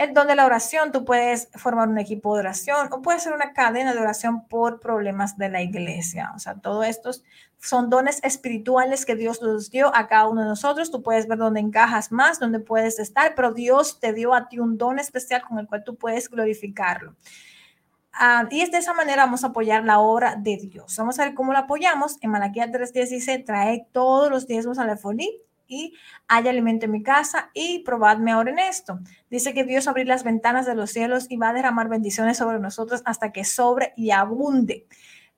Speaker 1: el don de la oración, tú puedes formar un equipo de oración o puedes ser una cadena de oración por problemas de la iglesia. O sea, todos estos son dones espirituales que Dios nos dio a cada uno de nosotros. Tú puedes ver dónde encajas más, dónde puedes estar, pero Dios te dio a ti un don especial con el cual tú puedes glorificarlo. Ah, y es de esa manera vamos a apoyar la obra de Dios. Vamos a ver cómo la apoyamos. En Malaquía 3.10 dice, trae todos los diezmos a la folí y hay alimento en mi casa y probadme ahora en esto. Dice que Dios abrir las ventanas de los cielos y va a derramar bendiciones sobre nosotros hasta que sobre y abunde.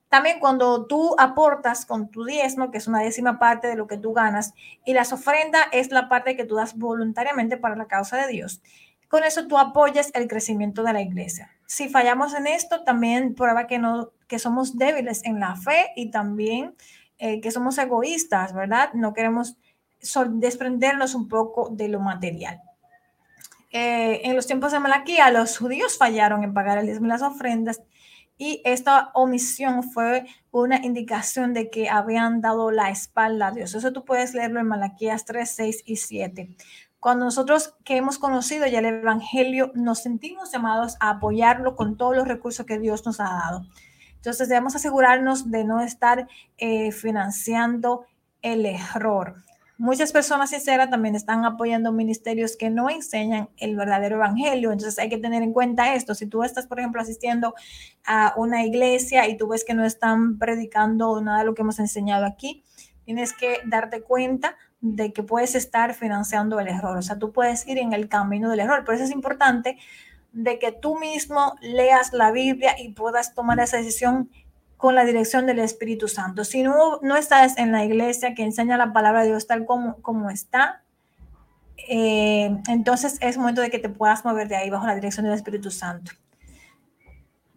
Speaker 1: También cuando tú aportas con tu diezmo, que es una décima parte de lo que tú ganas, y las ofrendas es la parte que tú das voluntariamente para la causa de Dios. Con eso tú apoyas el crecimiento de la iglesia. Si fallamos en esto, también prueba que, no, que somos débiles en la fe y también eh, que somos egoístas, ¿verdad? No queremos desprendernos un poco de lo material. Eh, en los tiempos de Malaquía, los judíos fallaron en pagar el diezmo y las ofrendas y esta omisión fue una indicación de que habían dado la espalda a Dios. Eso tú puedes leerlo en Malaquías 3, 6 y 7. Cuando nosotros que hemos conocido ya el Evangelio nos sentimos llamados a apoyarlo con todos los recursos que Dios nos ha dado. Entonces debemos asegurarnos de no estar eh, financiando el error. Muchas personas sinceras también están apoyando ministerios que no enseñan el verdadero evangelio. Entonces hay que tener en cuenta esto. Si tú estás, por ejemplo, asistiendo a una iglesia y tú ves que no están predicando nada de lo que hemos enseñado aquí, tienes que darte cuenta de que puedes estar financiando el error. O sea, tú puedes ir en el camino del error. Por eso es importante de que tú mismo leas la Biblia y puedas tomar esa decisión con la dirección del Espíritu Santo. Si no, no estás en la iglesia que enseña la palabra de Dios tal como, como está, eh, entonces es momento de que te puedas mover de ahí bajo la dirección del Espíritu Santo.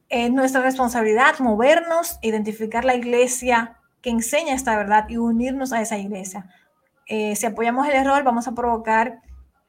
Speaker 1: Es nuestra responsabilidad movernos, identificar la iglesia que enseña esta verdad y unirnos a esa iglesia. Eh, si apoyamos el error, vamos a provocar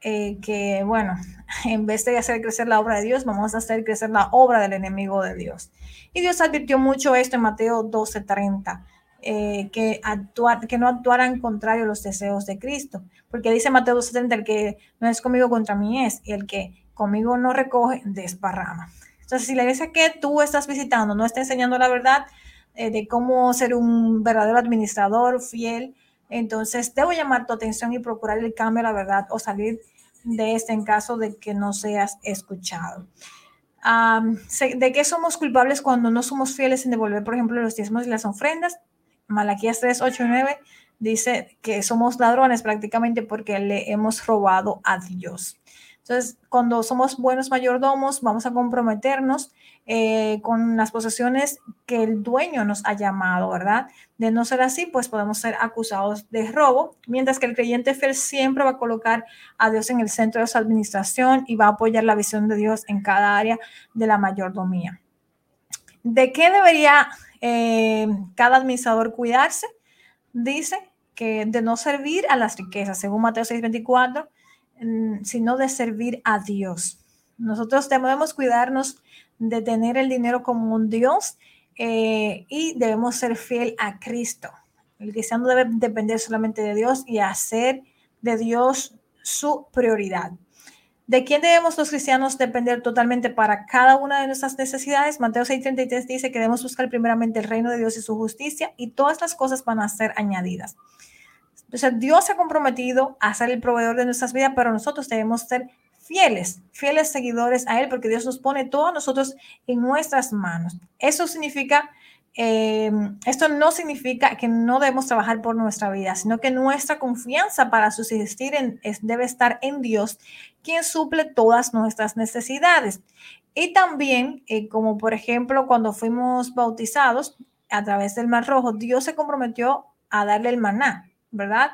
Speaker 1: eh, que, bueno, en vez de hacer crecer la obra de Dios, vamos a hacer crecer la obra del enemigo de Dios. Y Dios advirtió mucho esto en Mateo 12:30, eh, que, actuar, que no actuaran contrario a los deseos de Cristo, porque dice Mateo 12:30, el que no es conmigo contra mí es, y el que conmigo no recoge, desparrama. Entonces, si la iglesia que tú estás visitando no está enseñando la verdad eh, de cómo ser un verdadero administrador fiel, entonces, debo llamar tu atención y procurar el cambio la verdad o salir de este en caso de que no seas escuchado. ¿De qué somos culpables cuando no somos fieles en devolver, por ejemplo, los diezmos y las ofrendas? Malaquías 3, 8 y 9 dice que somos ladrones prácticamente porque le hemos robado a Dios. Entonces, cuando somos buenos mayordomos, vamos a comprometernos eh, con las posesiones que el dueño nos ha llamado, ¿verdad? De no ser así, pues podemos ser acusados de robo, mientras que el creyente fiel siempre va a colocar a Dios en el centro de su administración y va a apoyar la visión de Dios en cada área de la mayordomía. ¿De qué debería eh, cada administrador cuidarse? Dice que de no servir a las riquezas, según Mateo 6:24 sino de servir a Dios. Nosotros debemos cuidarnos de tener el dinero como un Dios eh, y debemos ser fiel a Cristo. El cristiano debe depender solamente de Dios y hacer de Dios su prioridad. ¿De quién debemos los cristianos depender totalmente para cada una de nuestras necesidades? Mateo 6:33 dice que debemos buscar primeramente el reino de Dios y su justicia y todas las cosas van a ser añadidas. Entonces, Dios se ha comprometido a ser el proveedor de nuestras vidas, pero nosotros debemos ser fieles, fieles seguidores a Él, porque Dios nos pone todos nosotros en nuestras manos. Eso significa, eh, esto no significa que no debemos trabajar por nuestra vida, sino que nuestra confianza para subsistir en, debe estar en Dios, quien suple todas nuestras necesidades. Y también, eh, como por ejemplo, cuando fuimos bautizados a través del Mar Rojo, Dios se comprometió a darle el maná. ¿verdad?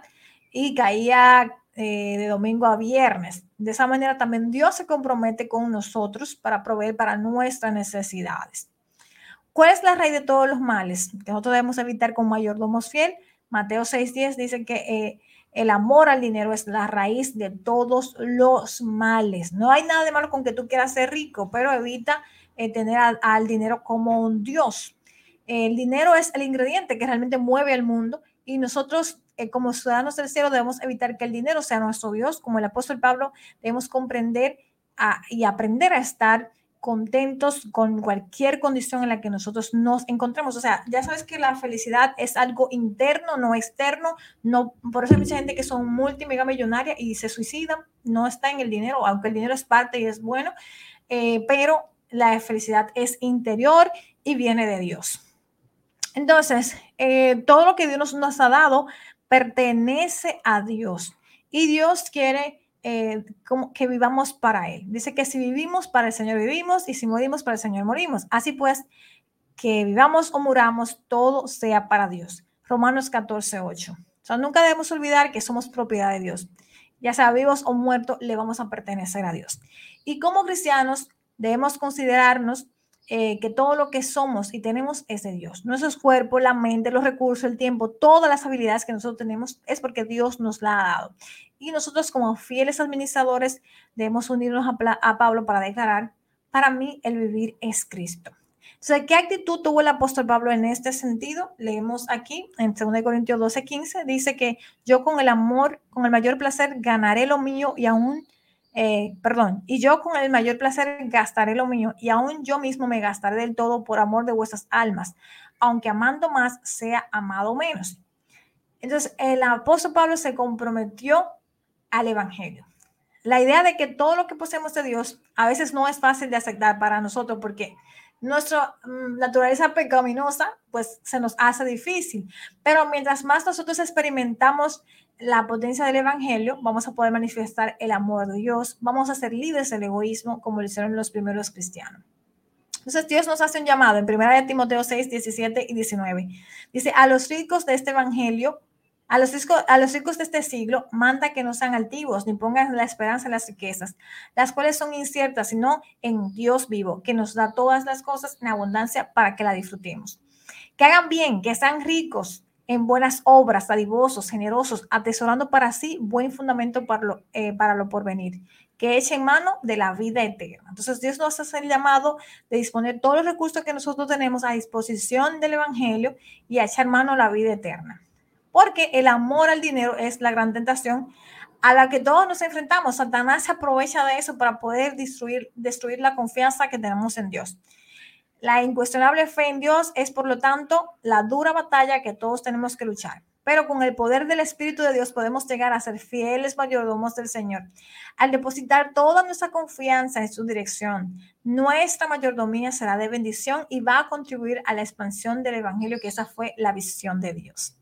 Speaker 1: Y caía eh, de domingo a viernes. De esa manera también Dios se compromete con nosotros para proveer para nuestras necesidades. ¿Cuál es la raíz de todos los males? Que nosotros debemos evitar con mayordomos fiel. Mateo 6.10 dice que eh, el amor al dinero es la raíz de todos los males. No hay nada de malo con que tú quieras ser rico, pero evita eh, tener al dinero como un Dios. El dinero es el ingrediente que realmente mueve al mundo y nosotros eh, como ciudadanos cielo debemos evitar que el dinero sea nuestro Dios. Como el apóstol Pablo, debemos comprender y aprender a estar contentos con cualquier condición en la que nosotros nos encontremos. O sea, ya sabes que la felicidad es algo interno, no externo. No, por eso hay mucha gente que son multimillonaria y se suicidan. No está en el dinero, aunque el dinero es parte y es bueno, eh, pero la felicidad es interior y viene de Dios. Entonces, eh, todo lo que Dios nos ha dado pertenece a Dios y Dios quiere eh, que vivamos para Él. Dice que si vivimos para el Señor vivimos y si morimos para el Señor morimos. Así pues, que vivamos o muramos, todo sea para Dios. Romanos 14, 8. O sea, nunca debemos olvidar que somos propiedad de Dios. Ya sea vivos o muertos, le vamos a pertenecer a Dios. Y como cristianos, debemos considerarnos eh, que todo lo que somos y tenemos es de Dios. Nuestros cuerpos, la mente, los recursos, el tiempo, todas las habilidades que nosotros tenemos es porque Dios nos la ha dado. Y nosotros como fieles administradores debemos unirnos a, a Pablo para declarar, para mí el vivir es Cristo. Entonces, ¿qué actitud tuvo el apóstol Pablo en este sentido? Leemos aquí en 2 Corintios 12, 15, dice que yo con el amor, con el mayor placer ganaré lo mío y aún, eh, perdón, y yo con el mayor placer gastaré lo mío y aún yo mismo me gastaré del todo por amor de vuestras almas, aunque amando más sea amado menos. Entonces, el apóstol Pablo se comprometió al evangelio. La idea de que todo lo que poseemos de Dios a veces no es fácil de aceptar para nosotros porque nuestra mm, naturaleza pecaminosa, pues se nos hace difícil. Pero mientras más nosotros experimentamos la potencia del Evangelio, vamos a poder manifestar el amor de Dios, vamos a ser libres del egoísmo como lo hicieron los primeros cristianos. Entonces Dios nos hace un llamado en 1 Timoteo 6, 17 y 19. Dice, a los ricos de este Evangelio a los, ricos, a los ricos de este siglo manda que no sean altivos ni pongan la esperanza en las riquezas, las cuales son inciertas, sino en Dios vivo, que nos da todas las cosas en abundancia para que la disfrutemos. Que hagan bien, que sean ricos en buenas obras, dadivosos, generosos, atesorando para sí buen fundamento para lo, eh, para lo porvenir, que echen mano de la vida eterna. Entonces Dios nos hace el llamado de disponer todos los recursos que nosotros tenemos a disposición del Evangelio y a echar mano a la vida eterna porque el amor al dinero es la gran tentación a la que todos nos enfrentamos. Satanás se aprovecha de eso para poder destruir, destruir la confianza que tenemos en Dios. La incuestionable fe en Dios es, por lo tanto, la dura batalla que todos tenemos que luchar. Pero con el poder del Espíritu de Dios podemos llegar a ser fieles mayordomos del Señor. Al depositar toda nuestra confianza en su dirección, nuestra mayordomía será de bendición y va a contribuir a la expansión del Evangelio, que esa fue la visión de Dios.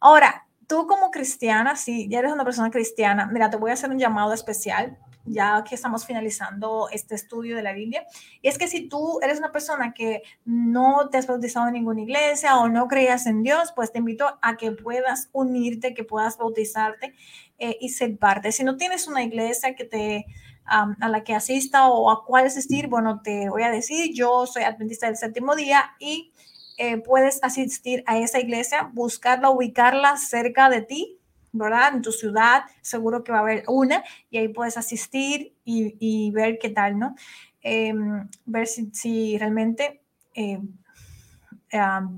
Speaker 1: Ahora, tú como cristiana, si ya eres una persona cristiana, mira, te voy a hacer un llamado especial ya que estamos finalizando este estudio de la Biblia. Y es que si tú eres una persona que no te has bautizado en ninguna iglesia o no creías en Dios, pues te invito a que puedas unirte, que puedas bautizarte eh, y ser parte. Si no tienes una iglesia que te a la que asista o a cuál asistir, bueno, te voy a decir, yo soy adventista del séptimo día y eh, puedes asistir a esa iglesia, buscarla, ubicarla cerca de ti, ¿verdad? En tu ciudad, seguro que va a haber una y ahí puedes asistir y, ver qué tal, ¿no? Em, ver si, realmente eh,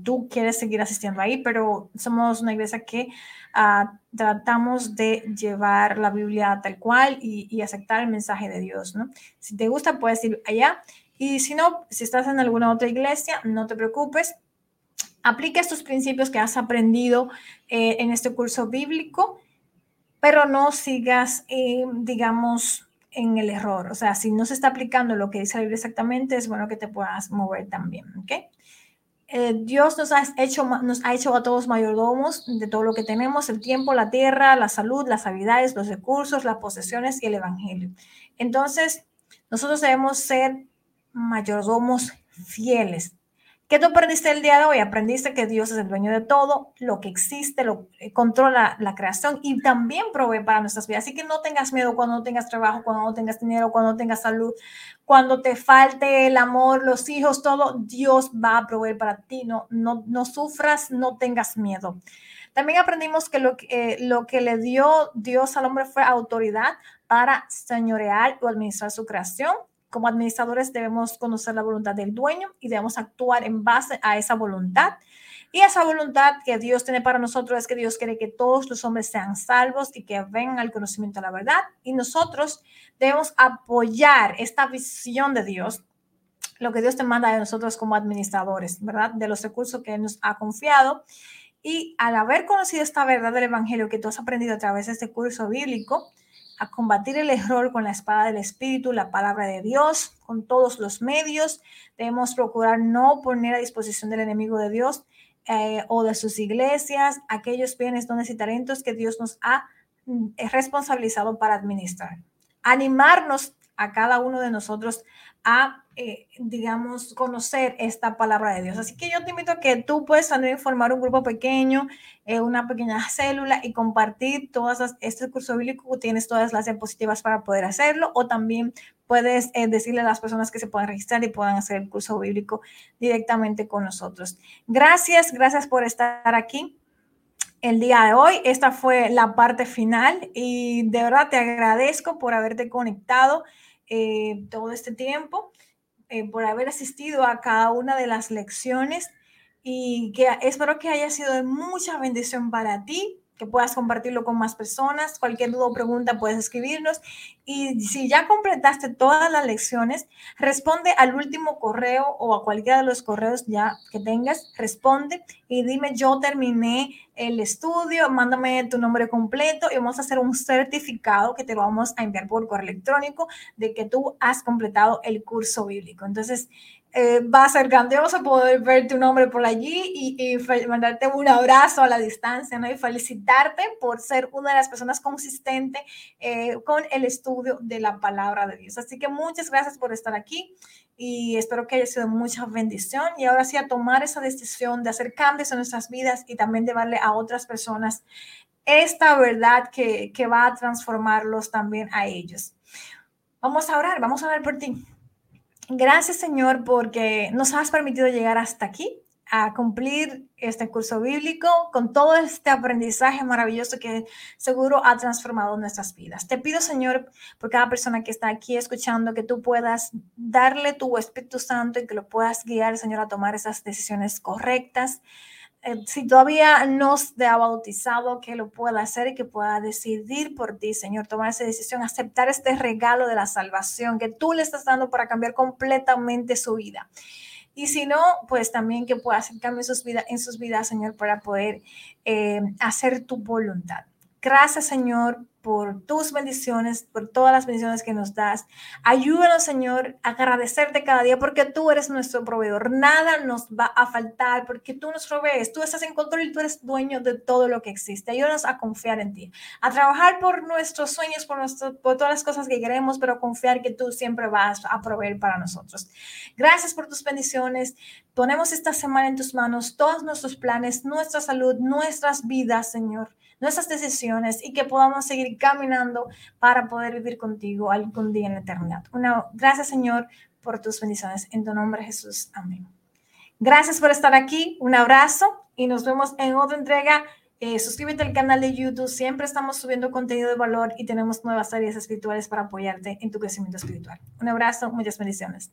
Speaker 1: tú quieres seguir asistiendo ahí, pero somos una iglesia que ah, tratamos de llevar la Biblia tal cual y, y, aceptar el mensaje de Dios, ¿no? Si te gusta, puedes ir allá. Y si no, si estás en alguna otra iglesia, no te preocupes, aplica estos principios que has aprendido eh, en este curso bíblico, pero no sigas, eh, digamos, en el error. O sea, si no se está aplicando lo que dice la Biblia exactamente, es bueno que te puedas mover también, ¿ok? Eh, Dios nos ha, hecho, nos ha hecho a todos mayordomos de todo lo que tenemos, el tiempo, la tierra, la salud, las habilidades, los recursos, las posesiones y el evangelio. Entonces, nosotros debemos ser mayordomos fieles ¿Qué tú aprendiste el día de hoy? Aprendiste que Dios es el dueño de todo, lo que existe, lo eh, controla la creación y también provee para nuestras vidas. Así que no tengas miedo cuando no tengas trabajo, cuando no tengas dinero, cuando no tengas salud, cuando te falte el amor, los hijos, todo, Dios va a proveer para ti. No, no, no sufras, no tengas miedo. También aprendimos que lo, eh, lo que le dio Dios al hombre fue autoridad para señorear o administrar su creación como administradores debemos conocer la voluntad del dueño y debemos actuar en base a esa voluntad. Y esa voluntad que Dios tiene para nosotros es que Dios quiere que todos los hombres sean salvos y que vengan al conocimiento de la verdad. Y nosotros debemos apoyar esta visión de Dios, lo que Dios te manda de nosotros como administradores, ¿verdad? De los recursos que nos ha confiado. Y al haber conocido esta verdad del Evangelio que tú has aprendido a través de este curso bíblico, a combatir el error con la espada del Espíritu, la palabra de Dios, con todos los medios. Debemos procurar no poner a disposición del enemigo de Dios eh, o de sus iglesias aquellos bienes, dones y talentos que Dios nos ha mm, responsabilizado para administrar. Animarnos a cada uno de nosotros a, eh, digamos, conocer esta palabra de Dios. Así que yo te invito a que tú puedes también formar un grupo pequeño, eh, una pequeña célula y compartir todas este curso bíblico. Tienes todas las diapositivas para poder hacerlo o también puedes eh, decirle a las personas que se puedan registrar y puedan hacer el curso bíblico directamente con nosotros. Gracias, gracias por estar aquí el día de hoy. Esta fue la parte final y de verdad te agradezco por haberte conectado. Eh, todo este tiempo. eh, por haber asistido a cada una de las lecciones y que espero que haya sido de mucha bendición para ti que puedas compartirlo con más personas. Cualquier duda o pregunta puedes escribirnos. Y si ya completaste todas las lecciones, responde al último correo o a cualquiera de los correos ya que tengas, responde y dime yo terminé el estudio, mándame tu nombre completo y vamos a hacer un certificado que te vamos a enviar por correo electrónico de que tú has completado el curso bíblico. Entonces, eh, va a ser grandioso poder ver tu nombre por allí y, mandarte un abrazo a la distancia, ¿no? Y felicitarte por ser una de las personas consistentes eh, con el estudio de la palabra de Dios. Así que muchas gracias por estar aquí y espero que haya sido mucha bendición y ahora sí a tomar esa decisión de hacer cambios en nuestras vidas y también de darle a otras personas esta verdad que, que va a transformarlos también a ellos. Vamos a orar, vamos a orar por ti. Gracias, Señor, porque nos has permitido llegar hasta aquí, a cumplir este curso bíblico con todo este aprendizaje maravilloso que seguro ha transformado nuestras vidas. Te pido, Señor, por cada persona que está aquí escuchando, que tú puedas darle tu Espíritu Santo y que lo puedas guiar, Señor, a tomar esas decisiones correctas eh, si todavía no te ha bautizado, que lo pueda hacer y que pueda decidir por ti, Señor, tomar esa decisión, aceptar este regalo de la salvación que tú le estás dando para cambiar completamente su vida. Y si no, pues también que pueda hacer cambios en sus, vidas, en sus vidas, Señor, para poder eh, hacer tu voluntad. Gracias, Señor, por tus bendiciones, por todas las bendiciones que nos das. Ayúdanos, Señor, a agradecerte cada día porque tú eres nuestro proveedor. Nada nos va a faltar porque tú nos provees. Tú estás en control y tú eres dueño de todo lo que existe. Ayúdanos a confiar en ti, a trabajar por nuestros sueños, por, por todas las cosas que queremos, pero confiar que tú siempre vas a proveer para nosotros. Gracias por tus bendiciones. Ponemos esta semana en tus manos todos nuestros planes, nuestra salud, nuestras vidas, Señor nuestras decisiones y que podamos seguir caminando para poder vivir contigo algún día en la eternidad. Una, gracias Señor por tus bendiciones. En tu nombre Jesús. Amén. Gracias por estar aquí. Un abrazo y nos vemos en otra entrega. Eh, suscríbete al canal de YouTube. Siempre estamos subiendo contenido de valor y tenemos nuevas áreas espirituales para apoyarte en tu crecimiento espiritual. Un abrazo, muchas bendiciones.